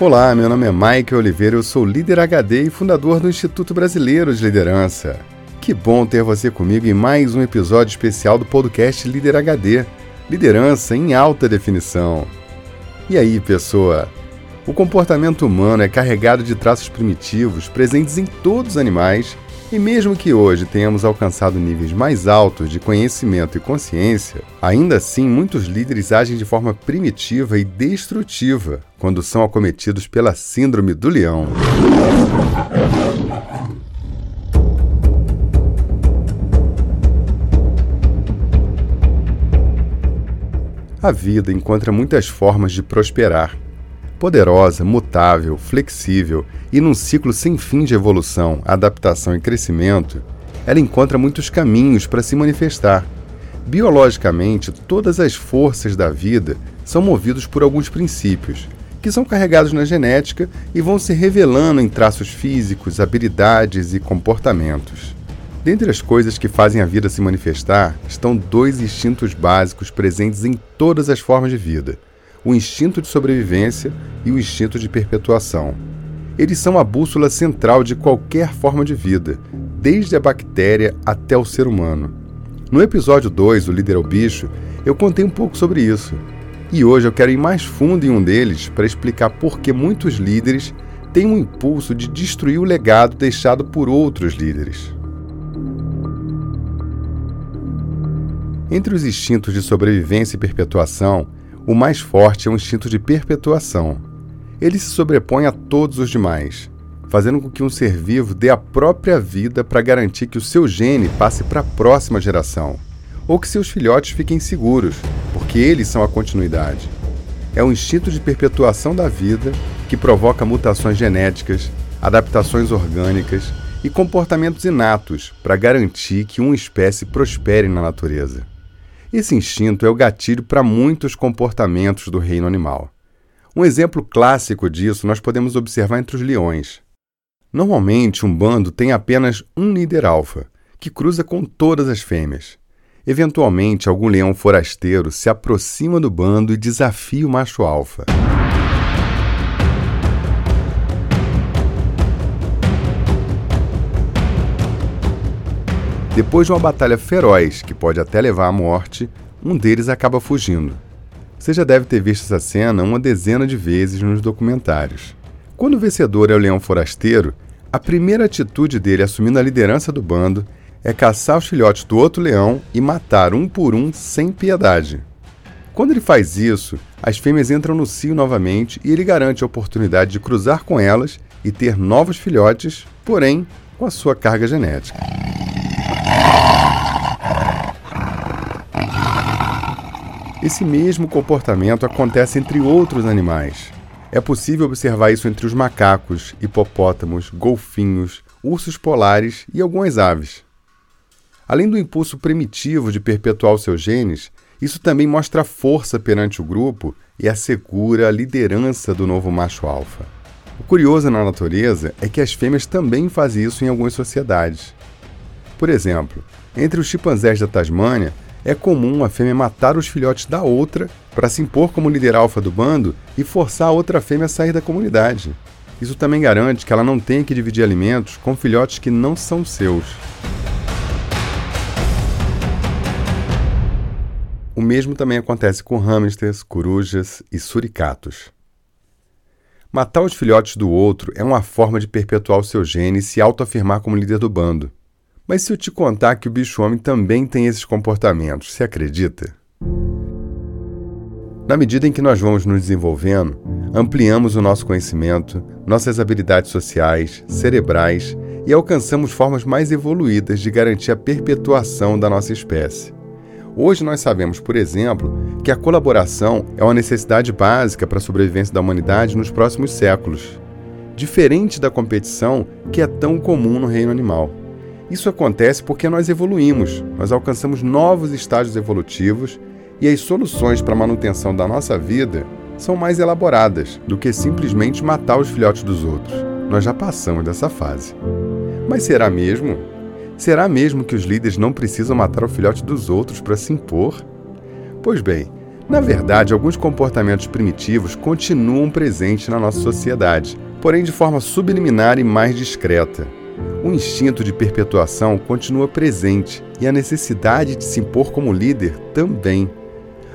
Olá, meu nome é Mike Oliveira, eu sou líder HD e fundador do Instituto Brasileiro de Liderança. Que bom ter você comigo em mais um episódio especial do podcast Líder HD Liderança em Alta Definição. E aí, pessoa? O comportamento humano é carregado de traços primitivos presentes em todos os animais e mesmo que hoje tenhamos alcançado níveis mais altos de conhecimento e consciência, ainda assim muitos líderes agem de forma primitiva e destrutiva quando são acometidos pela Síndrome do Leão. A vida encontra muitas formas de prosperar poderosa, mutável, flexível e num ciclo sem fim de evolução, adaptação e crescimento, ela encontra muitos caminhos para se manifestar. Biologicamente, todas as forças da vida são movidas por alguns princípios, que são carregados na genética e vão se revelando em traços físicos, habilidades e comportamentos. Dentre as coisas que fazem a vida se manifestar estão dois instintos básicos presentes em todas as formas de vida: o instinto de sobrevivência e o instinto de perpetuação. Eles são a bússola central de qualquer forma de vida, desde a bactéria até o ser humano. No episódio 2, O Líder é o Bicho, eu contei um pouco sobre isso. E hoje eu quero ir mais fundo em um deles para explicar por que muitos líderes têm um impulso de destruir o legado deixado por outros líderes. Entre os instintos de sobrevivência e perpetuação, o mais forte é o instinto de perpetuação. Ele se sobrepõe a todos os demais, fazendo com que um ser vivo dê a própria vida para garantir que o seu gene passe para a próxima geração, ou que seus filhotes fiquem seguros, porque eles são a continuidade. É o instinto de perpetuação da vida que provoca mutações genéticas, adaptações orgânicas e comportamentos inatos para garantir que uma espécie prospere na natureza. Esse instinto é o gatilho para muitos comportamentos do reino animal. Um exemplo clássico disso nós podemos observar entre os leões. Normalmente, um bando tem apenas um líder alfa, que cruza com todas as fêmeas. Eventualmente, algum leão forasteiro se aproxima do bando e desafia o macho alfa. Depois de uma batalha feroz, que pode até levar à morte, um deles acaba fugindo. Você já deve ter visto essa cena uma dezena de vezes nos documentários. Quando o vencedor é o leão forasteiro, a primeira atitude dele assumindo a liderança do bando é caçar os filhotes do outro leão e matar um por um sem piedade. Quando ele faz isso, as fêmeas entram no cio novamente e ele garante a oportunidade de cruzar com elas e ter novos filhotes, porém com a sua carga genética. Esse mesmo comportamento acontece entre outros animais. É possível observar isso entre os macacos, hipopótamos, golfinhos, ursos polares e algumas aves. Além do impulso primitivo de perpetuar os seus genes, isso também mostra força perante o grupo e assegura a liderança do novo macho alfa. O curioso na natureza é que as fêmeas também fazem isso em algumas sociedades. Por exemplo, entre os chimpanzés da Tasmânia, é comum a fêmea matar os filhotes da outra para se impor como líder alfa do bando e forçar a outra fêmea a sair da comunidade. Isso também garante que ela não tenha que dividir alimentos com filhotes que não são seus. O mesmo também acontece com hamsters, corujas e suricatos. Matar os filhotes do outro é uma forma de perpetuar o seu gene e se autoafirmar como líder do bando. Mas se eu te contar que o bicho-homem também tem esses comportamentos, você acredita? Na medida em que nós vamos nos desenvolvendo, ampliamos o nosso conhecimento, nossas habilidades sociais, cerebrais e alcançamos formas mais evoluídas de garantir a perpetuação da nossa espécie. Hoje nós sabemos, por exemplo, que a colaboração é uma necessidade básica para a sobrevivência da humanidade nos próximos séculos, diferente da competição que é tão comum no reino animal. Isso acontece porque nós evoluímos, nós alcançamos novos estágios evolutivos e as soluções para a manutenção da nossa vida são mais elaboradas do que simplesmente matar os filhotes dos outros. Nós já passamos dessa fase. Mas será mesmo? Será mesmo que os líderes não precisam matar o filhote dos outros para se impor? Pois bem, Na verdade, alguns comportamentos primitivos continuam presentes na nossa sociedade, porém de forma subliminar e mais discreta. O instinto de perpetuação continua presente e a necessidade de se impor como líder também.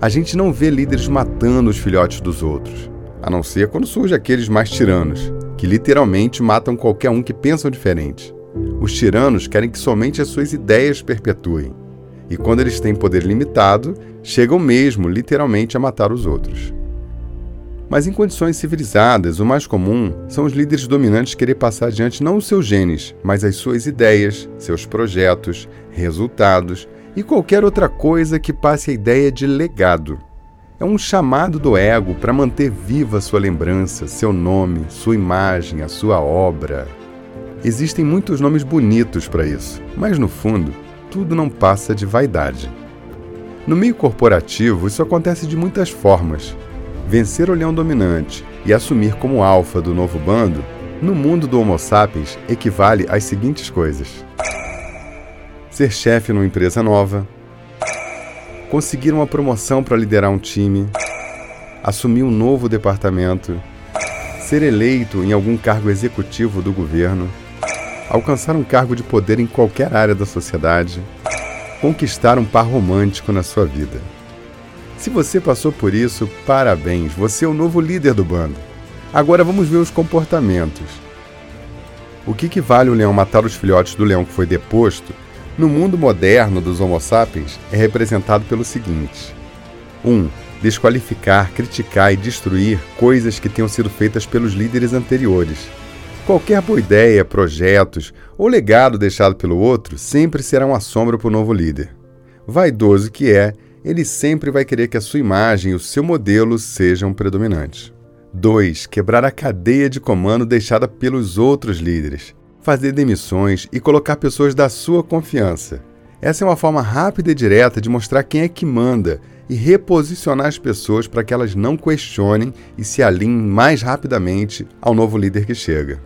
A gente não vê líderes matando os filhotes dos outros, a não ser quando surgem aqueles mais tiranos, que literalmente matam qualquer um que pensa diferente. Os tiranos querem que somente as suas ideias perpetuem. E quando eles têm poder limitado, chegam mesmo, literalmente, a matar os outros. Mas em condições civilizadas, o mais comum são os líderes dominantes querer passar adiante não os seus genes, mas as suas ideias, seus projetos, resultados e qualquer outra coisa que passe a ideia de legado. É um chamado do ego para manter viva sua lembrança, seu nome, sua imagem, a sua obra. Existem muitos nomes bonitos para isso, mas no fundo, tudo não passa de vaidade. No meio corporativo, isso acontece de muitas formas. Vencer o leão dominante e assumir como alfa do novo bando, no mundo do Homo sapiens, equivale às seguintes coisas: ser chefe numa empresa nova, conseguir uma promoção para liderar um time, assumir um novo departamento, ser eleito em algum cargo executivo do governo. Alcançar um cargo de poder em qualquer área da sociedade, conquistar um par romântico na sua vida. Se você passou por isso, parabéns, você é o novo líder do bando. Agora vamos ver os comportamentos. O que, que vale o leão matar os filhotes do leão que foi deposto, no mundo moderno dos Homo sapiens, é representado pelo seguinte: 1. Um, desqualificar, criticar e destruir coisas que tenham sido feitas pelos líderes anteriores. Qualquer boa ideia, projetos ou legado deixado pelo outro sempre será uma sombra para o novo líder. Vaidoso que é, ele sempre vai querer que a sua imagem e o seu modelo sejam predominantes. 2. Quebrar a cadeia de comando deixada pelos outros líderes. Fazer demissões e colocar pessoas da sua confiança. Essa é uma forma rápida e direta de mostrar quem é que manda e reposicionar as pessoas para que elas não questionem e se alinhem mais rapidamente ao novo líder que chega.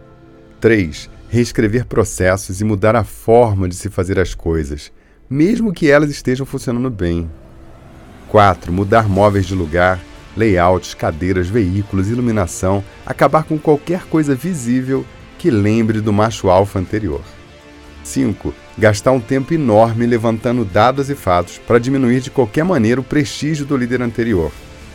3. Reescrever processos e mudar a forma de se fazer as coisas, mesmo que elas estejam funcionando bem. 4. Mudar móveis de lugar, layouts, cadeiras, veículos, iluminação, acabar com qualquer coisa visível que lembre do macho alfa anterior. 5. Gastar um tempo enorme levantando dados e fatos para diminuir de qualquer maneira o prestígio do líder anterior.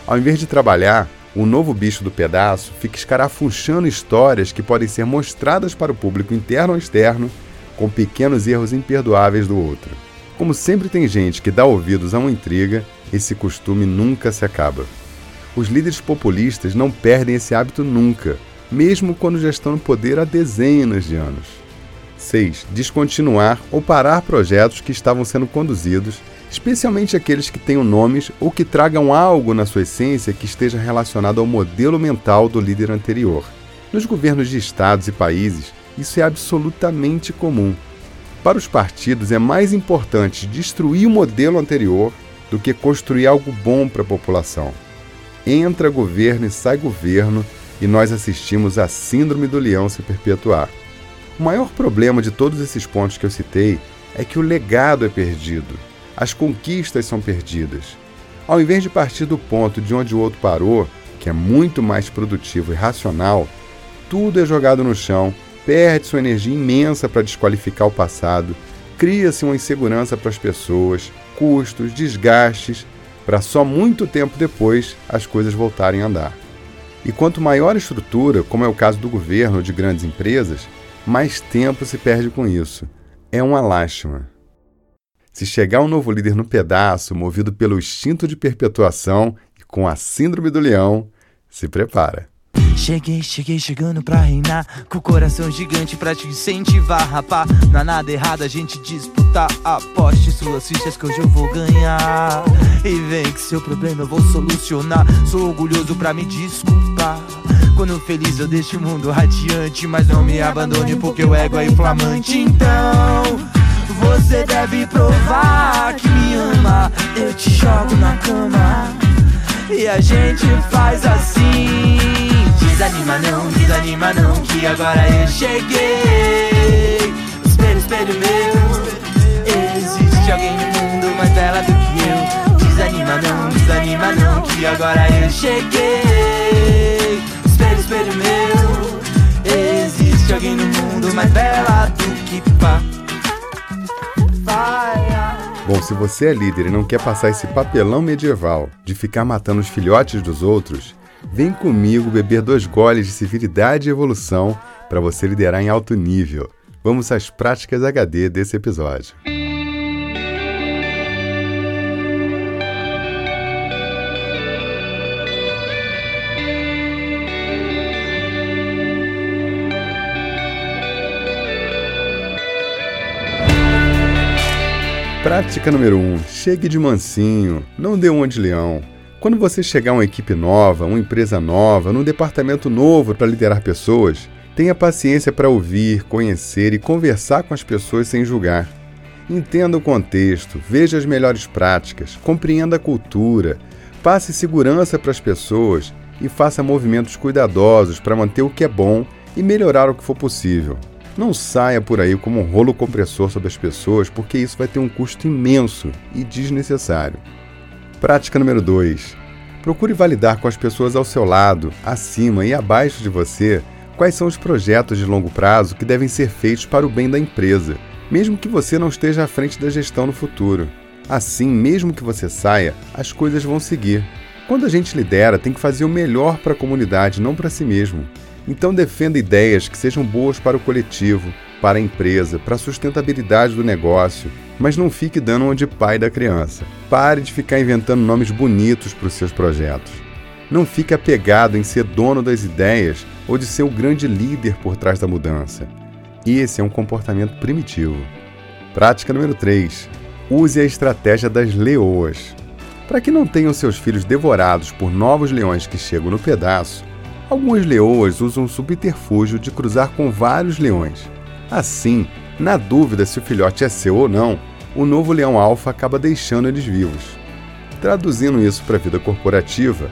Ao invés de trabalhar, o novo bicho do pedaço fica escarafunchando histórias que podem ser mostradas para o público interno ou externo, com pequenos erros imperdoáveis do outro. Como sempre tem gente que dá ouvidos a uma intriga, esse costume nunca se acaba. Os líderes populistas não perdem esse hábito nunca, mesmo quando já estão no poder há dezenas de anos. 6. Descontinuar ou parar projetos que estavam sendo conduzidos especialmente aqueles que tenham nomes ou que tragam algo na sua essência que esteja relacionado ao modelo mental do líder anterior. Nos governos de estados e países, isso é absolutamente comum. Para os partidos, é mais importante destruir o modelo anterior do que construir algo bom para a população. Entra governo e sai governo, e nós assistimos à Síndrome do Leão se perpetuar. O maior problema de todos esses pontos que eu citei é que o legado é perdido as conquistas são perdidas. Ao invés de partir do ponto de onde o outro parou, que é muito mais produtivo e racional, tudo é jogado no chão, perde sua energia imensa para desqualificar o passado, cria-se uma insegurança para as pessoas, custos, desgastes, para só muito tempo depois as coisas voltarem a andar. E quanto maior a estrutura, como é o caso do governo ou de grandes empresas, mais tempo se perde com isso. É uma lástima. Se chegar um novo líder no pedaço, movido pelo instinto de perpetuação e com a síndrome do leão, se prepara. Cheguei, cheguei chegando pra reinar. Com o coração gigante pra te incentivar, rapá Não há nada errado a gente disputar Aposte suas fichas que hoje eu vou ganhar. E vem que seu problema eu vou solucionar. Sou orgulhoso pra me desculpar. Quando feliz eu deixo o mundo radiante Mas não me abandone porque o ego é inflamante. Então você deve provar que me ama. Eu te jogo na cama. E a gente faz assim. Desanima não, desanima não, que agora eu cheguei. Espelho, espelho meu. Existe alguém no mundo mais bela do que eu. Desanima não, desanima não, cheguei. Espelho, espelho meu. Existe alguém no mundo mais bela do que pá. Bom, se você é líder e não quer passar esse papelão medieval de ficar matando os filhotes dos outros, vem comigo beber dois goles de civilidade e evolução para você liderar em alto nível. Vamos às práticas HD desse episódio. Prática número 1. Um, chegue de mansinho, não dê uma de leão. Quando você chegar a uma equipe nova, uma empresa nova, num departamento novo para liderar pessoas, tenha paciência para ouvir, conhecer e conversar com as pessoas sem julgar. Entenda o contexto, veja as melhores práticas, compreenda a cultura, passe segurança para as pessoas e faça movimentos cuidadosos para manter o que é bom e melhorar o que for possível. Não saia por aí como um rolo compressor sobre as pessoas, porque isso vai ter um custo imenso e desnecessário. Prática número 2. Procure validar com as pessoas ao seu lado, acima e abaixo de você quais são os projetos de longo prazo que devem ser feitos para o bem da empresa, mesmo que você não esteja à frente da gestão no futuro. Assim, mesmo que você saia, as coisas vão seguir. Quando a gente lidera, tem que fazer o melhor para a comunidade, não para si mesmo. Então defenda ideias que sejam boas para o coletivo, para a empresa, para a sustentabilidade do negócio, mas não fique dando onde pai da criança. Pare de ficar inventando nomes bonitos para os seus projetos. Não fique apegado em ser dono das ideias ou de ser o grande líder por trás da mudança. Esse é um comportamento primitivo. Prática número 3. Use a estratégia das leoas. Para que não tenham seus filhos devorados por novos leões que chegam no pedaço, Algumas leoas usam o subterfúgio de cruzar com vários leões. Assim, na dúvida se o filhote é seu ou não, o novo leão alfa acaba deixando eles vivos. Traduzindo isso para a vida corporativa,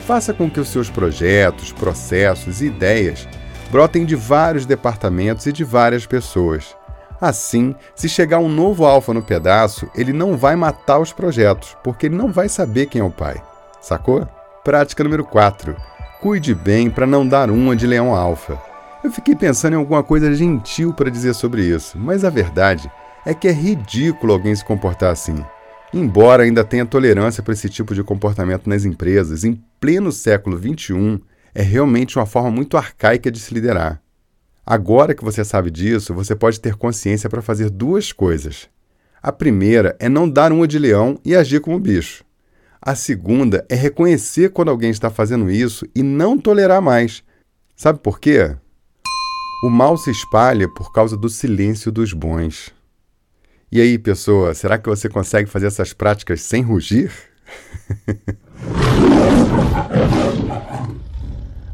faça com que os seus projetos, processos e ideias brotem de vários departamentos e de várias pessoas. Assim, se chegar um novo alfa no pedaço, ele não vai matar os projetos, porque ele não vai saber quem é o pai. Sacou? Prática número 4 Cuide bem para não dar uma de leão alfa. Eu fiquei pensando em alguma coisa gentil para dizer sobre isso, mas a verdade é que é ridículo alguém se comportar assim. Embora ainda tenha tolerância para esse tipo de comportamento nas empresas, em pleno século XXI, é realmente uma forma muito arcaica de se liderar. Agora que você sabe disso, você pode ter consciência para fazer duas coisas. A primeira é não dar uma de leão e agir como bicho. A segunda é reconhecer quando alguém está fazendo isso e não tolerar mais. Sabe por quê? O mal se espalha por causa do silêncio dos bons. E aí, pessoa, será que você consegue fazer essas práticas sem rugir?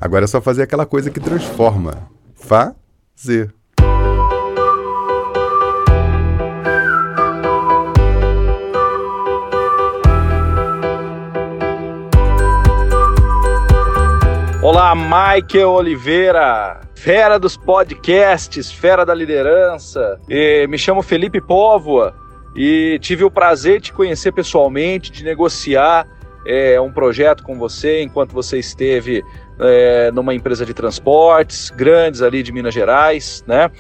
Agora é só fazer aquela coisa que transforma. Fazer. Olá, Michael Oliveira, fera dos podcasts, fera da liderança. E me chamo Felipe Póvoa e tive o prazer de te conhecer pessoalmente, de negociar é, um projeto com você enquanto você esteve é, numa empresa de transportes grandes ali de Minas Gerais, né?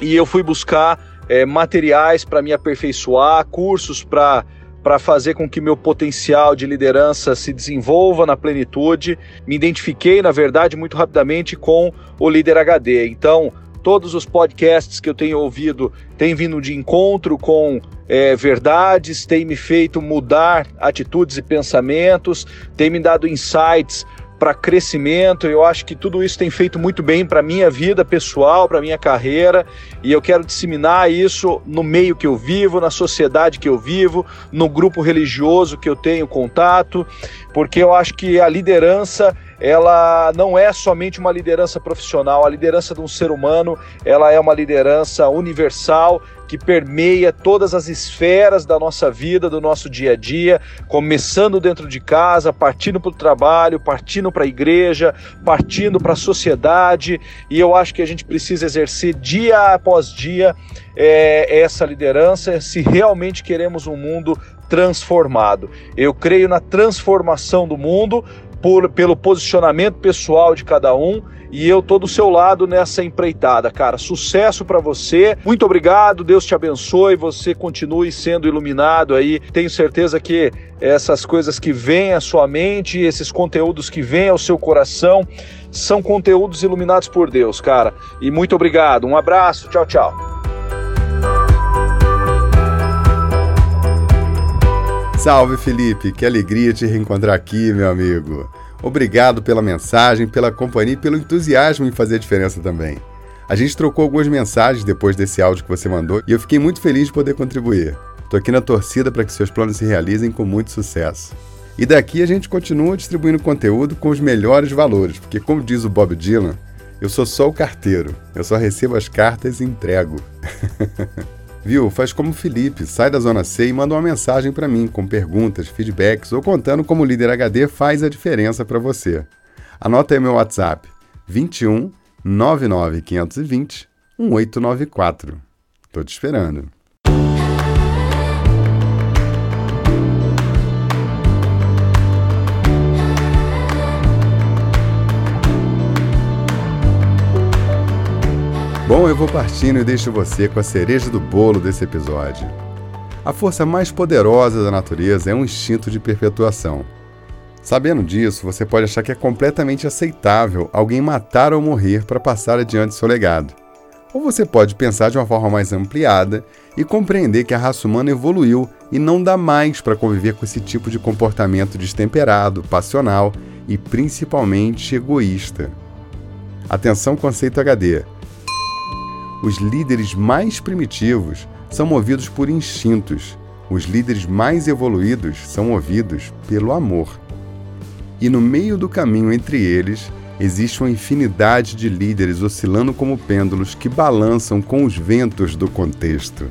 E eu fui buscar é, materiais para me aperfeiçoar, cursos para para fazer com que meu potencial de liderança se desenvolva na plenitude. Me identifiquei, na verdade, muito rapidamente com o líder HD. Então, todos os podcasts que eu tenho ouvido têm vindo de encontro com é, verdades, têm me feito mudar atitudes e pensamentos, têm me dado insights para crescimento. Eu acho que tudo isso tem feito muito bem para minha vida pessoal, para minha carreira, e eu quero disseminar isso no meio que eu vivo, na sociedade que eu vivo, no grupo religioso que eu tenho contato, porque eu acho que a liderança ela não é somente uma liderança profissional, a liderança de um ser humano, ela é uma liderança universal que permeia todas as esferas da nossa vida, do nosso dia a dia, começando dentro de casa, partindo para o trabalho, partindo para a igreja, partindo para a sociedade, e eu acho que a gente precisa exercer dia após dia é, essa liderança se realmente queremos um mundo transformado. Eu creio na transformação do mundo por, pelo posicionamento pessoal de cada um e eu tô do seu lado nessa empreitada, cara. Sucesso para você. Muito obrigado. Deus te abençoe. Você continue sendo iluminado aí. Tenho certeza que essas coisas que vêm à sua mente, esses conteúdos que vêm ao seu coração, são conteúdos iluminados por Deus, cara. E muito obrigado. Um abraço. Tchau, tchau. Salve Felipe, que alegria te reencontrar aqui, meu amigo. Obrigado pela mensagem, pela companhia e pelo entusiasmo em fazer diferença também. A gente trocou algumas mensagens depois desse áudio que você mandou e eu fiquei muito feliz de poder contribuir. Tô aqui na torcida para que seus planos se realizem com muito sucesso. E daqui a gente continua distribuindo conteúdo com os melhores valores, porque como diz o Bob Dylan, eu sou só o carteiro, eu só recebo as cartas e entrego. Viu? Faz como o Felipe, sai da zona C e manda uma mensagem para mim com perguntas, feedbacks ou contando como o líder HD faz a diferença para você. Anota aí meu WhatsApp: 21 99 520 1894. Tô te esperando. Bom, eu vou partindo e deixo você com a cereja do bolo desse episódio. A força mais poderosa da natureza é um instinto de perpetuação. Sabendo disso, você pode achar que é completamente aceitável alguém matar ou morrer para passar adiante seu legado. Ou você pode pensar de uma forma mais ampliada e compreender que a raça humana evoluiu e não dá mais para conviver com esse tipo de comportamento destemperado, passional e principalmente egoísta. Atenção, conceito HD. Os líderes mais primitivos são movidos por instintos. Os líderes mais evoluídos são movidos pelo amor. E no meio do caminho entre eles, existe uma infinidade de líderes oscilando como pêndulos que balançam com os ventos do contexto.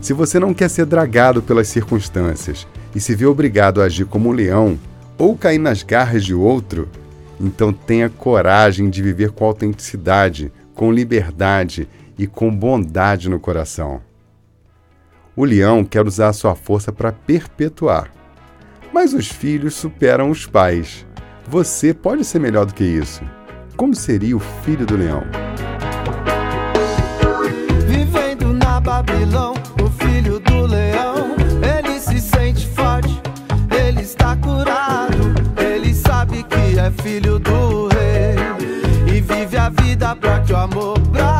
Se você não quer ser dragado pelas circunstâncias e se vê obrigado a agir como um leão ou cair nas garras de outro, então tenha coragem de viver com autenticidade, com liberdade e com bondade no coração. O leão quer usar sua força para perpetuar. Mas os filhos superam os pais. Você pode ser melhor do que isso. Como seria o filho do leão? Vivendo na Babilão, o filho do leão, ele se sente forte, ele está curado, ele sabe que é filho do rei e vive a vida pra que o amor brate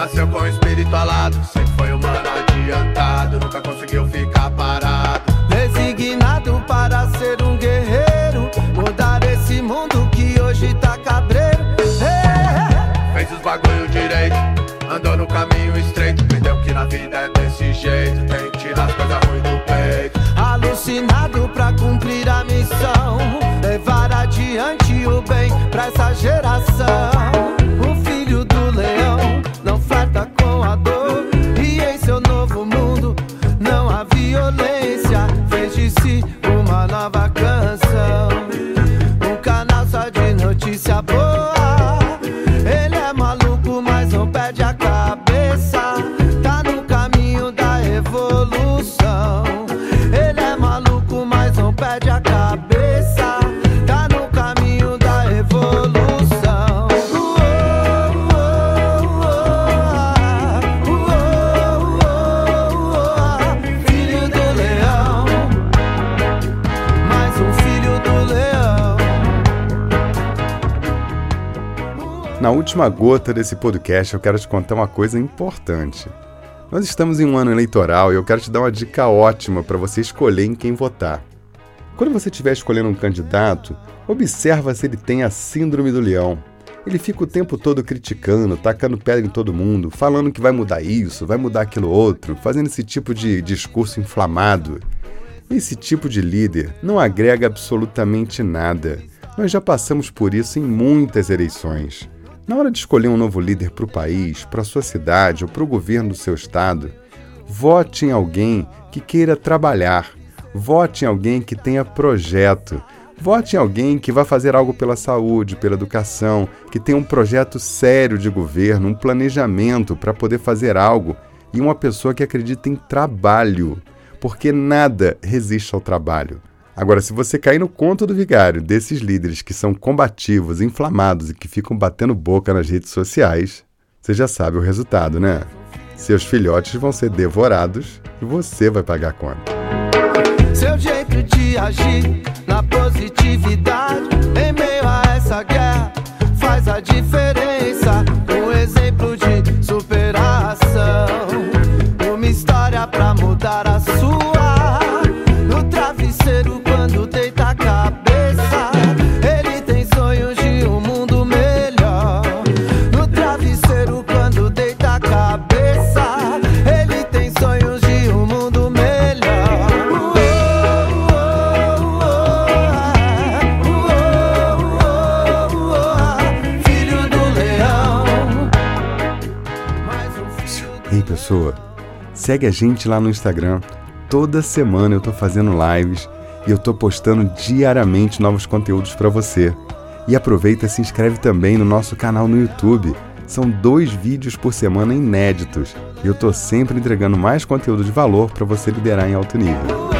nasceu com o espírito alado, sempre foi humano adiantado, nunca Na última gota desse podcast, eu quero te contar uma coisa importante. Nós estamos em um ano eleitoral e eu quero te dar uma dica ótima para você escolher em quem votar. Quando você estiver escolhendo um candidato, observa se ele tem a síndrome do leão. Ele fica o tempo todo criticando, tacando pedra em todo mundo, falando que vai mudar isso, vai mudar aquilo outro, fazendo esse tipo de discurso inflamado. Esse tipo de líder não agrega absolutamente nada. Nós já passamos por isso em muitas eleições. Na hora de escolher um novo líder para o país, para a sua cidade ou para o governo do seu estado, vote em alguém que queira trabalhar, Vote em alguém que tenha projeto. Vote em alguém que vai fazer algo pela saúde, pela educação, que tenha um projeto sério de governo, um planejamento para poder fazer algo e uma pessoa que acredita em trabalho, porque nada resiste ao trabalho. Agora, se você cair no conto do vigário desses líderes que são combativos, inflamados e que ficam batendo boca nas redes sociais, você já sabe o resultado, né? Seus filhotes vão ser devorados e você vai pagar a conta. Seu jeito de agir na positividade em meio a essa guerra faz a diferença. Segue a gente lá no Instagram. Toda semana eu tô fazendo lives e eu tô postando diariamente novos conteúdos para você. E aproveita e se inscreve também no nosso canal no YouTube. São dois vídeos por semana inéditos e eu tô sempre entregando mais conteúdo de valor para você liderar em alto nível.